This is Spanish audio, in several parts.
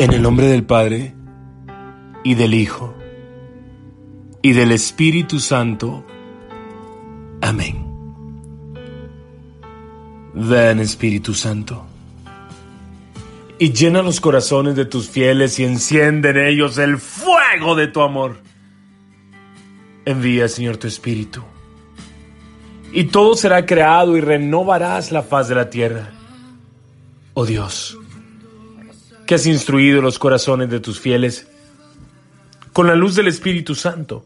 En el nombre del Padre, y del Hijo, y del Espíritu Santo. Amén. Ven Espíritu Santo, y llena los corazones de tus fieles y enciende en ellos el fuego de tu amor. Envía, Señor, tu Espíritu, y todo será creado y renovarás la faz de la tierra. Oh Dios, que has instruido los corazones de tus fieles con la luz del Espíritu Santo.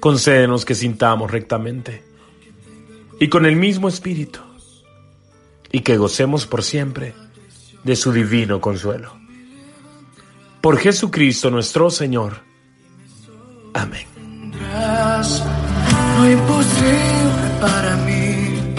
Concédenos que sintamos rectamente y con el mismo Espíritu y que gocemos por siempre de su divino consuelo. Por Jesucristo nuestro Señor. Amén.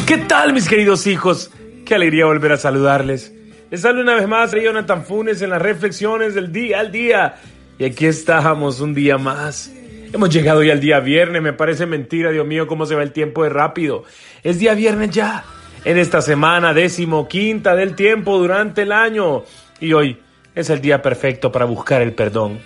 ¿Qué tal mis queridos hijos? Qué alegría volver a saludarles. Les saludo una vez más, Jonathan Funes en las reflexiones del día al día. Y aquí estamos un día más. Hemos llegado ya al día viernes, me parece mentira, Dios mío, cómo se va el tiempo de rápido. Es día viernes ya, en esta semana décimo quinta del tiempo durante el año. Y hoy es el día perfecto para buscar el perdón,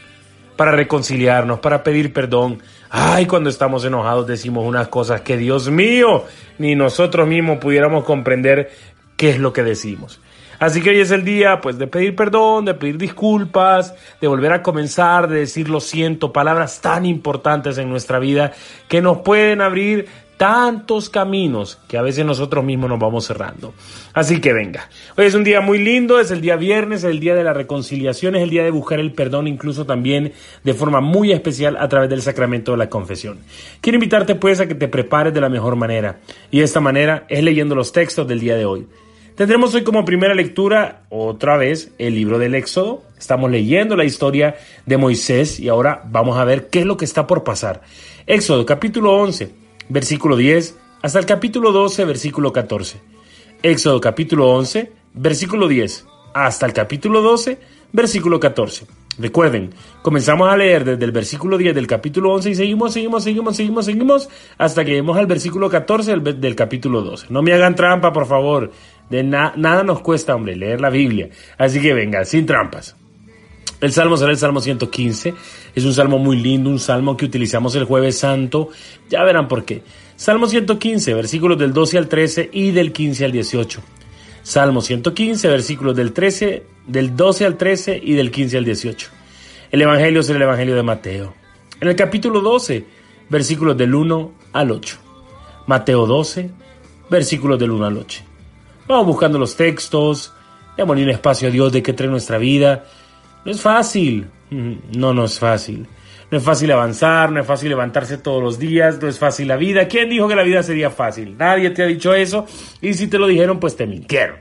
para reconciliarnos, para pedir perdón. Ay, cuando estamos enojados decimos unas cosas que Dios mío, ni nosotros mismos pudiéramos comprender qué es lo que decimos. Así que hoy es el día pues de pedir perdón, de pedir disculpas, de volver a comenzar, de decir lo siento, palabras tan importantes en nuestra vida que nos pueden abrir tantos caminos que a veces nosotros mismos nos vamos cerrando. Así que venga, hoy es un día muy lindo, es el día viernes, es el día de la reconciliación, es el día de buscar el perdón, incluso también de forma muy especial a través del sacramento de la confesión. Quiero invitarte pues a que te prepares de la mejor manera y esta manera es leyendo los textos del día de hoy. Tendremos hoy como primera lectura otra vez el libro del Éxodo. Estamos leyendo la historia de Moisés y ahora vamos a ver qué es lo que está por pasar. Éxodo capítulo 11, versículo 10 hasta el capítulo 12, versículo 14. Éxodo capítulo 11, versículo 10 hasta el capítulo 12, versículo 14. Recuerden, comenzamos a leer desde el versículo 10 del capítulo 11 y seguimos, seguimos, seguimos, seguimos, seguimos, hasta que lleguemos al versículo 14 del, del capítulo 12. No me hagan trampa, por favor. De nada nos cuesta, hombre, leer la Biblia. Así que venga, sin trampas. El salmo será el Salmo 115. Es un salmo muy lindo, un salmo que utilizamos el jueves santo. Ya verán por qué. Salmo 115, versículos del 12 al 13 y del 15 al 18. Salmo 115, versículos del 13, del 12 al 13 y del 15 al 18. El Evangelio es el Evangelio de Mateo. En el capítulo 12, versículos del 1 al 8. Mateo 12, versículos del 1 al 8. Vamos buscando los textos, démosle un espacio a Dios de que trae nuestra vida. No es fácil, no, no es fácil. No es fácil avanzar, no es fácil levantarse todos los días, no es fácil la vida. ¿Quién dijo que la vida sería fácil? Nadie te ha dicho eso y si te lo dijeron, pues te mintieron.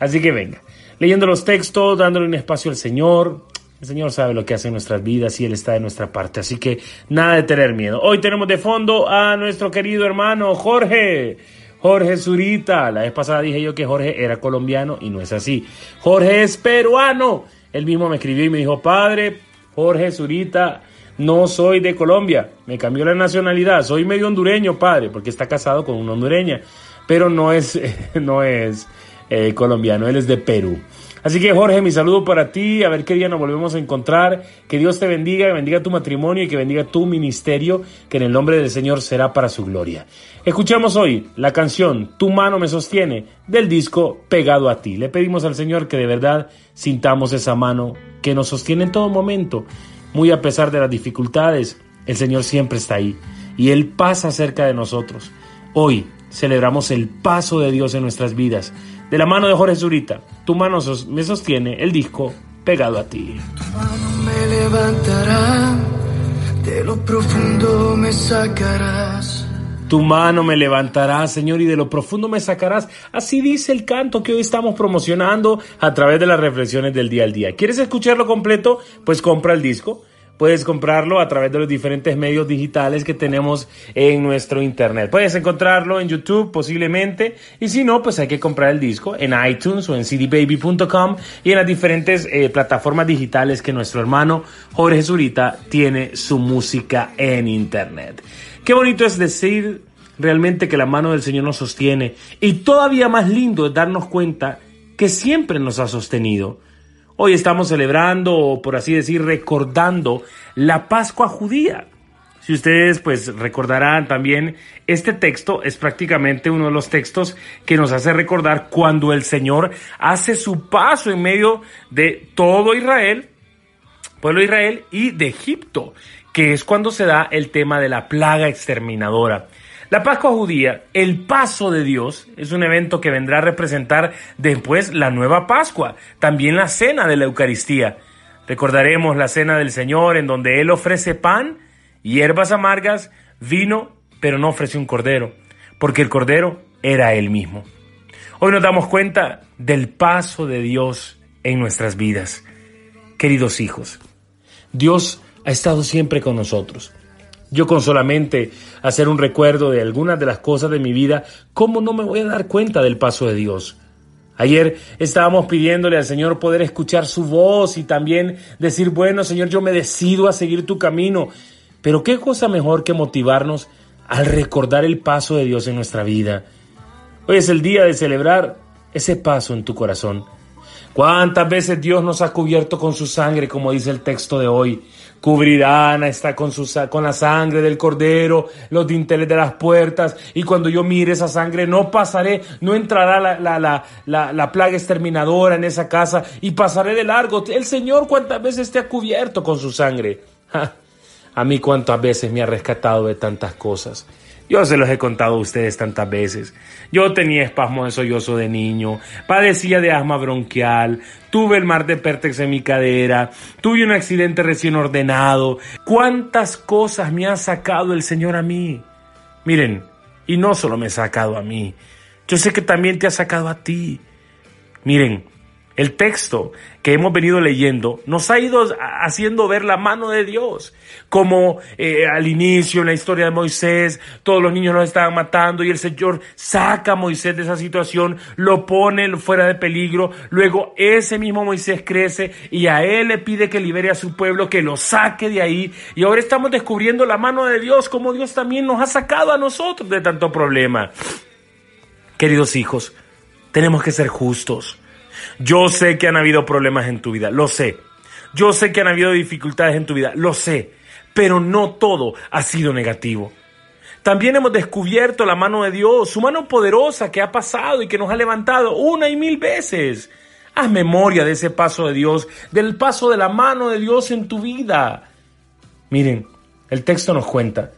Así que venga, leyendo los textos, dándole un espacio al Señor. El Señor sabe lo que hace en nuestras vidas y Él está de nuestra parte. Así que nada de tener miedo. Hoy tenemos de fondo a nuestro querido hermano Jorge. Jorge Zurita. La vez pasada dije yo que Jorge era colombiano y no es así. Jorge es peruano. Él mismo me escribió y me dijo, padre, Jorge Zurita no soy de Colombia, me cambió la nacionalidad, soy medio hondureño, padre, porque está casado con una hondureña, pero no es, no es eh, colombiano, él es de Perú. Así que Jorge, mi saludo para ti, a ver qué día nos volvemos a encontrar, que Dios te bendiga, que bendiga tu matrimonio y que bendiga tu ministerio, que en el nombre del Señor será para su gloria. Escuchamos hoy la canción Tu mano me sostiene del disco Pegado a ti. Le pedimos al Señor que de verdad sintamos esa mano que nos sostiene en todo momento muy a pesar de las dificultades, el Señor siempre está ahí y Él pasa cerca de nosotros. Hoy celebramos el paso de Dios en nuestras vidas. De la mano de Jorge Zurita, tu mano me sostiene el disco pegado a ti. Tu mano me levantará, de lo profundo me sacarás. Tu mano me levantará, Señor, y de lo profundo me sacarás. Así dice el canto que hoy estamos promocionando a través de las reflexiones del día al día. ¿Quieres escucharlo completo? Pues compra el disco. Puedes comprarlo a través de los diferentes medios digitales que tenemos en nuestro internet. Puedes encontrarlo en YouTube posiblemente y si no, pues hay que comprar el disco en iTunes o en cdbaby.com y en las diferentes eh, plataformas digitales que nuestro hermano Jorge Zurita tiene su música en internet. Qué bonito es decir realmente que la mano del Señor nos sostiene y todavía más lindo es darnos cuenta que siempre nos ha sostenido. Hoy estamos celebrando, o por así decir, recordando la Pascua judía. Si ustedes pues recordarán también, este texto es prácticamente uno de los textos que nos hace recordar cuando el Señor hace su paso en medio de todo Israel, pueblo de Israel y de Egipto, que es cuando se da el tema de la plaga exterminadora. La Pascua judía, el paso de Dios, es un evento que vendrá a representar después la nueva Pascua, también la cena de la Eucaristía. Recordaremos la cena del Señor en donde Él ofrece pan, hierbas amargas, vino, pero no ofrece un cordero, porque el cordero era Él mismo. Hoy nos damos cuenta del paso de Dios en nuestras vidas. Queridos hijos, Dios ha estado siempre con nosotros. Yo con solamente hacer un recuerdo de algunas de las cosas de mi vida, ¿cómo no me voy a dar cuenta del paso de Dios? Ayer estábamos pidiéndole al Señor poder escuchar su voz y también decir, bueno Señor, yo me decido a seguir tu camino. Pero qué cosa mejor que motivarnos al recordar el paso de Dios en nuestra vida. Hoy es el día de celebrar ese paso en tu corazón. ¿Cuántas veces Dios nos ha cubierto con su sangre, como dice el texto de hoy? Cubrirán está con, su, con la sangre del cordero, los dinteles de las puertas, y cuando yo mire esa sangre no pasaré, no entrará la, la, la, la, plaga exterminadora en esa casa y pasaré de largo. El Señor cuántas veces te ha cubierto con su sangre. A mí cuántas veces me ha rescatado de tantas cosas. Yo se los he contado a ustedes tantas veces. Yo tenía espasmo de sollozo de niño, padecía de asma bronquial, tuve el mar de pértex en mi cadera, tuve un accidente recién ordenado. ¿Cuántas cosas me ha sacado el Señor a mí? Miren, y no solo me ha sacado a mí, yo sé que también te ha sacado a ti. Miren, el texto que hemos venido leyendo nos ha ido haciendo ver la mano de Dios, como eh, al inicio en la historia de Moisés, todos los niños los estaban matando y el Señor saca a Moisés de esa situación, lo pone fuera de peligro, luego ese mismo Moisés crece y a él le pide que libere a su pueblo, que lo saque de ahí y ahora estamos descubriendo la mano de Dios, como Dios también nos ha sacado a nosotros de tanto problema. Queridos hijos, tenemos que ser justos. Yo sé que han habido problemas en tu vida, lo sé. Yo sé que han habido dificultades en tu vida, lo sé. Pero no todo ha sido negativo. También hemos descubierto la mano de Dios, su mano poderosa que ha pasado y que nos ha levantado una y mil veces. Haz memoria de ese paso de Dios, del paso de la mano de Dios en tu vida. Miren, el texto nos cuenta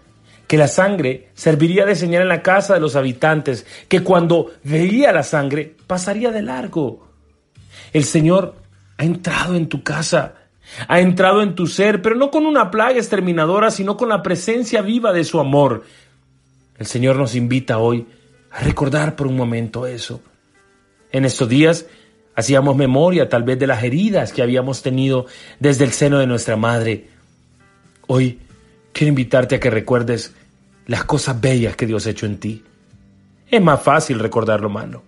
que la sangre serviría de señal en la casa de los habitantes, que cuando veía la sangre pasaría de largo. El Señor ha entrado en tu casa, ha entrado en tu ser, pero no con una plaga exterminadora, sino con la presencia viva de su amor. El Señor nos invita hoy a recordar por un momento eso. En estos días hacíamos memoria tal vez de las heridas que habíamos tenido desde el seno de nuestra madre. Hoy quiero invitarte a que recuerdes las cosas bellas que Dios ha hecho en ti. Es más fácil recordar lo malo.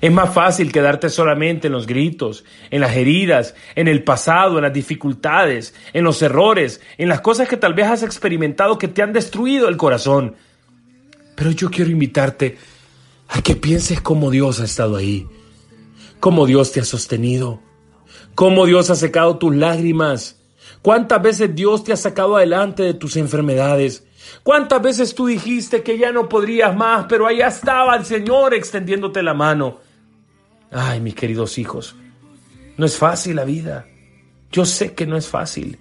Es más fácil quedarte solamente en los gritos, en las heridas, en el pasado, en las dificultades, en los errores, en las cosas que tal vez has experimentado que te han destruido el corazón. Pero yo quiero invitarte a que pienses cómo Dios ha estado ahí, cómo Dios te ha sostenido, cómo Dios ha secado tus lágrimas, cuántas veces Dios te ha sacado adelante de tus enfermedades, ¿Cuántas veces tú dijiste que ya no podrías más, pero allá estaba el Señor extendiéndote la mano? Ay, mis queridos hijos, no es fácil la vida. Yo sé que no es fácil,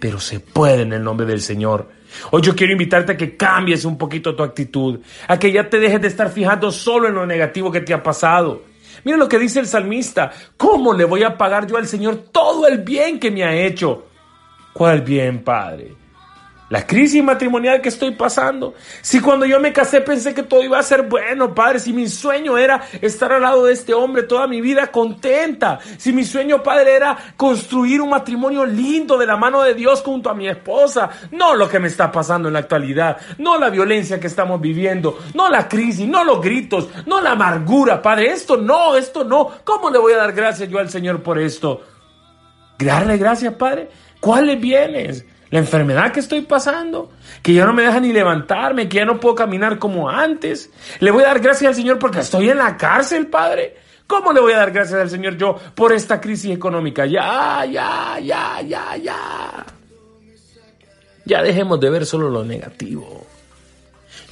pero se puede en el nombre del Señor. Hoy yo quiero invitarte a que cambies un poquito tu actitud, a que ya te dejes de estar fijando solo en lo negativo que te ha pasado. Mira lo que dice el salmista, ¿cómo le voy a pagar yo al Señor todo el bien que me ha hecho? ¿Cuál bien, Padre? La crisis matrimonial que estoy pasando. Si cuando yo me casé pensé que todo iba a ser bueno, Padre, si mi sueño era estar al lado de este hombre toda mi vida contenta, si mi sueño, Padre, era construir un matrimonio lindo de la mano de Dios junto a mi esposa, no lo que me está pasando en la actualidad, no la violencia que estamos viviendo, no la crisis, no los gritos, no la amargura, Padre, esto no, esto no. ¿Cómo le voy a dar gracias yo al Señor por esto? Darle gracias, Padre. ¿Cuáles bienes? La enfermedad que estoy pasando, que ya no me deja ni levantarme, que ya no puedo caminar como antes. Le voy a dar gracias al Señor porque estoy en la cárcel, Padre. ¿Cómo le voy a dar gracias al Señor yo por esta crisis económica? Ya, ya, ya, ya, ya. Ya dejemos de ver solo lo negativo.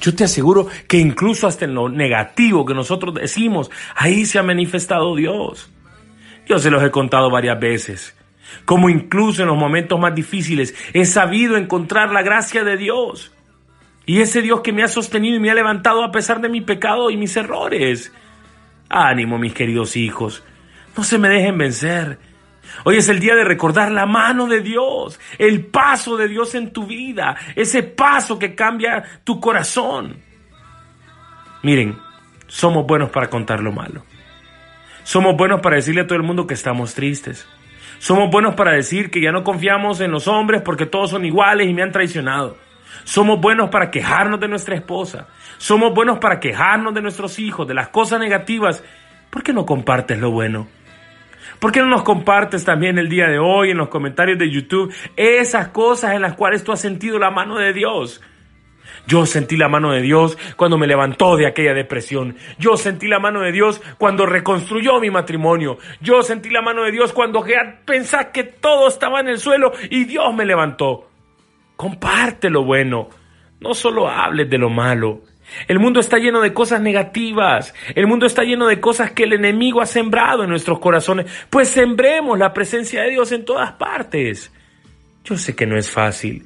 Yo te aseguro que incluso hasta en lo negativo que nosotros decimos, ahí se ha manifestado Dios. Yo se los he contado varias veces. Como incluso en los momentos más difíciles he sabido encontrar la gracia de Dios. Y ese Dios que me ha sostenido y me ha levantado a pesar de mi pecado y mis errores. Ánimo, mis queridos hijos. No se me dejen vencer. Hoy es el día de recordar la mano de Dios, el paso de Dios en tu vida, ese paso que cambia tu corazón. Miren, somos buenos para contar lo malo. Somos buenos para decirle a todo el mundo que estamos tristes. Somos buenos para decir que ya no confiamos en los hombres porque todos son iguales y me han traicionado. Somos buenos para quejarnos de nuestra esposa. Somos buenos para quejarnos de nuestros hijos, de las cosas negativas. ¿Por qué no compartes lo bueno? ¿Por qué no nos compartes también el día de hoy en los comentarios de YouTube esas cosas en las cuales tú has sentido la mano de Dios? Yo sentí la mano de Dios cuando me levantó de aquella depresión. Yo sentí la mano de Dios cuando reconstruyó mi matrimonio. Yo sentí la mano de Dios cuando pensé que todo estaba en el suelo y Dios me levantó. Comparte lo bueno. No solo hables de lo malo. El mundo está lleno de cosas negativas. El mundo está lleno de cosas que el enemigo ha sembrado en nuestros corazones. Pues sembremos la presencia de Dios en todas partes. Yo sé que no es fácil.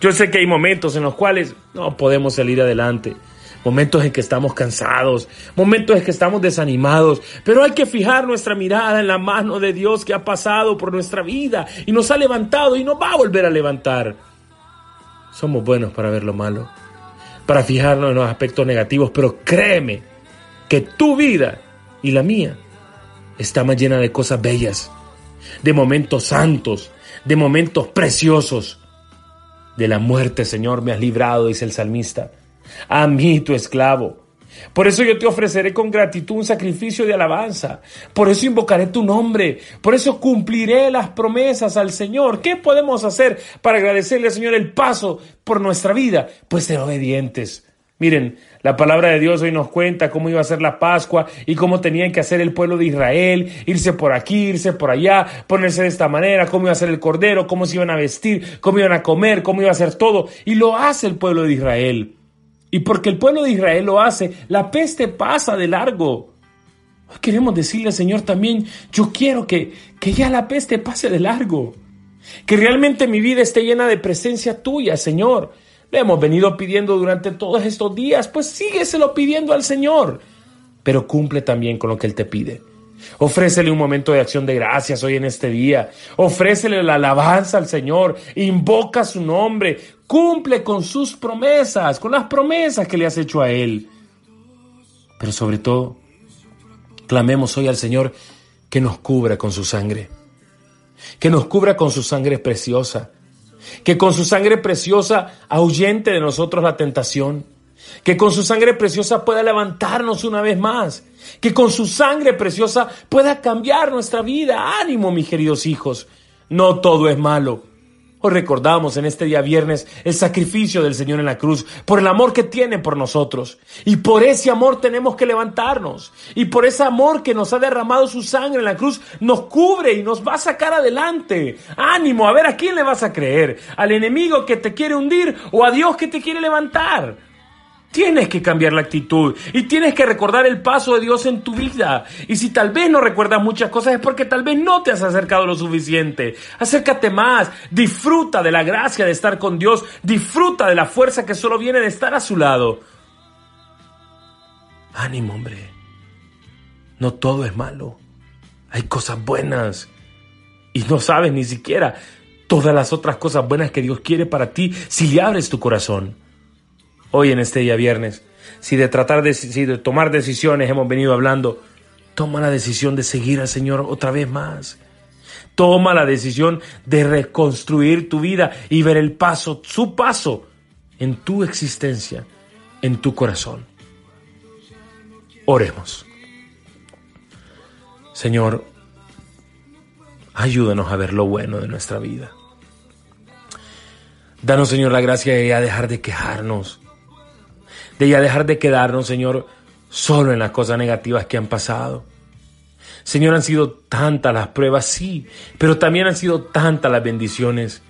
Yo sé que hay momentos en los cuales no podemos salir adelante. Momentos en que estamos cansados, momentos en que estamos desanimados, pero hay que fijar nuestra mirada en la mano de Dios que ha pasado por nuestra vida y nos ha levantado y nos va a volver a levantar. Somos buenos para ver lo malo para fijarnos en los aspectos negativos, pero créeme que tu vida y la mía está más llena de cosas bellas, de momentos santos, de momentos preciosos. De la muerte, Señor, me has librado, dice el salmista. A mí, tu esclavo por eso yo te ofreceré con gratitud un sacrificio de alabanza. Por eso invocaré tu nombre. Por eso cumpliré las promesas al Señor. ¿Qué podemos hacer para agradecerle al Señor el paso por nuestra vida? Pues ser obedientes. Miren, la palabra de Dios hoy nos cuenta cómo iba a ser la Pascua y cómo tenían que hacer el pueblo de Israel, irse por aquí, irse por allá, ponerse de esta manera, cómo iba a ser el cordero, cómo se iban a vestir, cómo iban a comer, cómo iba a ser todo. Y lo hace el pueblo de Israel. Y porque el pueblo de Israel lo hace, la peste pasa de largo. Queremos decirle, Señor, también, yo quiero que, que ya la peste pase de largo. Que realmente mi vida esté llena de presencia tuya, Señor. Le hemos venido pidiendo durante todos estos días, pues sígueselo pidiendo al Señor. Pero cumple también con lo que Él te pide. Ofrécele un momento de acción de gracias hoy en este día. Ofrécele la alabanza al Señor. Invoca su nombre. Cumple con sus promesas, con las promesas que le has hecho a Él. Pero sobre todo, clamemos hoy al Señor que nos cubra con su sangre. Que nos cubra con su sangre preciosa. Que con su sangre preciosa ahuyente de nosotros la tentación que con su sangre preciosa pueda levantarnos una vez más, que con su sangre preciosa pueda cambiar nuestra vida. Ánimo, mis queridos hijos, no todo es malo. Hoy recordamos en este día viernes el sacrificio del Señor en la cruz, por el amor que tiene por nosotros. Y por ese amor tenemos que levantarnos. Y por ese amor que nos ha derramado su sangre en la cruz, nos cubre y nos va a sacar adelante. Ánimo, a ver a quién le vas a creer. ¿Al enemigo que te quiere hundir o a Dios que te quiere levantar? Tienes que cambiar la actitud y tienes que recordar el paso de Dios en tu vida. Y si tal vez no recuerdas muchas cosas es porque tal vez no te has acercado lo suficiente. Acércate más, disfruta de la gracia de estar con Dios, disfruta de la fuerza que solo viene de estar a su lado. Ánimo, hombre. No todo es malo. Hay cosas buenas. Y no sabes ni siquiera todas las otras cosas buenas que Dios quiere para ti si le abres tu corazón hoy en este día viernes. Si de tratar de, de tomar decisiones hemos venido hablando, toma la decisión de seguir al Señor otra vez más. Toma la decisión de reconstruir tu vida y ver el paso, su paso en tu existencia, en tu corazón. Oremos. Señor, ayúdanos a ver lo bueno de nuestra vida. Danos, Señor, la gracia de dejar de quejarnos, de ya dejar de quedarnos, Señor, solo en las cosas negativas que han pasado. Señor, han sido tantas las pruebas, sí, pero también han sido tantas las bendiciones.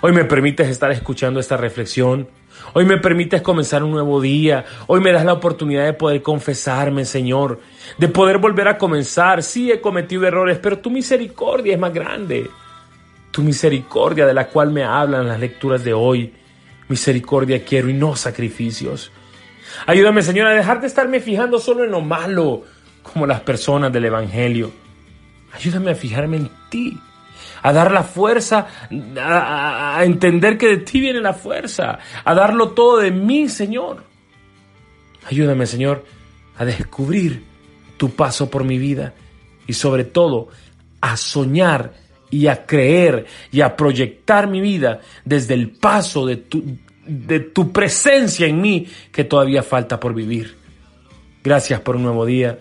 Hoy me permites estar escuchando esta reflexión. Hoy me permites comenzar un nuevo día. Hoy me das la oportunidad de poder confesarme, Señor. De poder volver a comenzar. Sí, he cometido errores, pero tu misericordia es más grande. Tu misericordia de la cual me hablan las lecturas de hoy. Misericordia quiero y no sacrificios. Ayúdame, Señor, a dejar de estarme fijando solo en lo malo, como las personas del Evangelio. Ayúdame a fijarme en ti, a dar la fuerza, a, entender que de ti viene la fuerza, a darlo todo de mí, Señor. Ayúdame, Señor, a descubrir tu paso por mi vida y sobre todo a soñar y a creer y a proyectar mi vida desde el paso de tu, de tu presencia en mí que todavía falta por vivir. Gracias por un nuevo día.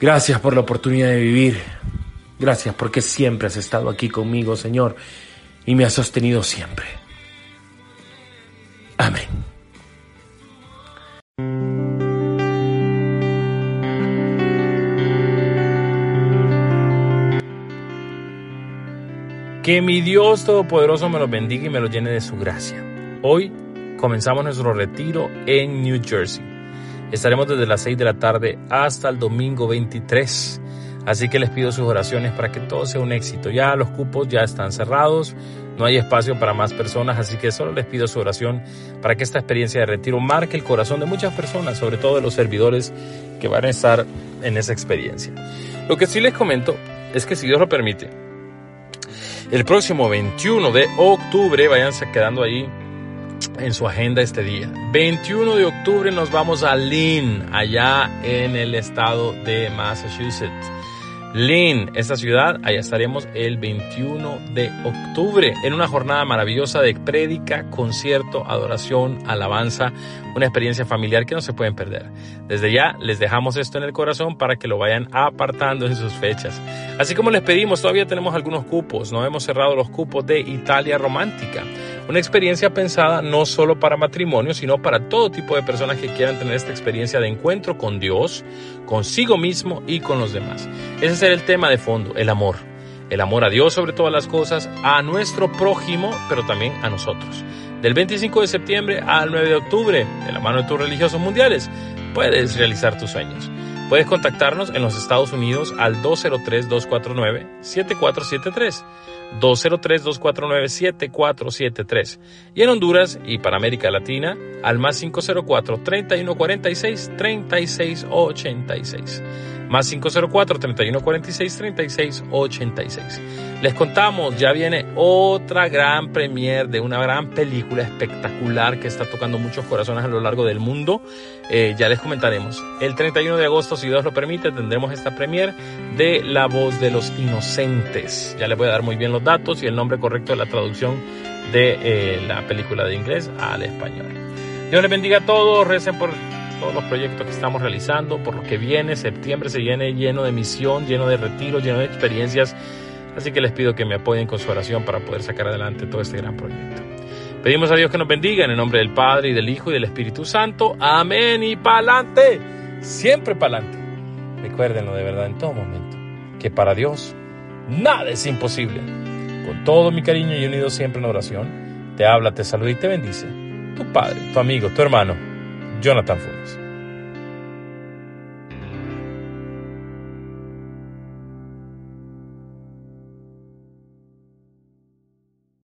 Gracias por la oportunidad de vivir. Gracias porque siempre has estado aquí conmigo, Señor, y me has sostenido siempre. Amén. Que mi Dios Todopoderoso me los bendiga y me los llene de su gracia. Hoy comenzamos nuestro retiro en New Jersey. Estaremos desde las 6 de la tarde hasta el domingo 23. Así que les pido sus oraciones para que todo sea un éxito. Ya los cupos ya están cerrados, no hay espacio para más personas, así que solo les pido su oración para que esta experiencia de retiro marque el corazón de muchas personas, sobre todo de los servidores que van a estar en esa experiencia. Lo que sí les comento es que si Dios lo permite, el próximo 21 de octubre, váyanse quedando ahí en su agenda este día. 21 de octubre nos vamos a Lynn, allá en el estado de Massachusetts. Lynn, esta ciudad, allá estaremos el 21 de octubre en una jornada maravillosa de prédica, concierto, adoración, alabanza, una experiencia familiar que no se pueden perder. Desde ya les dejamos esto en el corazón para que lo vayan apartando en sus fechas. Así como les pedimos, todavía tenemos algunos cupos, no hemos cerrado los cupos de Italia Romántica. Una experiencia pensada no solo para matrimonio, sino para todo tipo de personas que quieran tener esta experiencia de encuentro con Dios, consigo mismo y con los demás. Ese es el tema de fondo, el amor. El amor a Dios sobre todas las cosas, a nuestro prójimo, pero también a nosotros. Del 25 de septiembre al 9 de octubre, de la mano de tus religiosos mundiales, puedes realizar tus sueños. Puedes contactarnos en los Estados Unidos al 203-249-7473 203-249-7473 y en Honduras y para América Latina al más 504-3146-3686. Más 504-3146-3686. Les contamos, ya viene otra gran premier de una gran película espectacular que está tocando muchos corazones a lo largo del mundo. Eh, ya les comentaremos. El 31 de agosto, si Dios lo permite, tendremos esta premier de La voz de los inocentes. Ya les voy a dar muy bien los datos y el nombre correcto de la traducción de eh, la película de inglés al español. Dios les bendiga a todos, recen por todos los proyectos que estamos realizando, por lo que viene, septiembre se viene lleno de misión, lleno de retiro, lleno de experiencias Así que les pido que me apoyen con su oración para poder sacar adelante todo este gran proyecto. Pedimos a Dios que nos bendiga en el nombre del Padre y del Hijo y del Espíritu Santo. Amén y pa'lante. Siempre pa'lante. Recuérdenlo de verdad en todo momento. Que para Dios nada es imposible. Con todo mi cariño y unido siempre en oración, te habla, te saluda y te bendice. Tu padre, tu amigo, tu hermano, Jonathan Funes.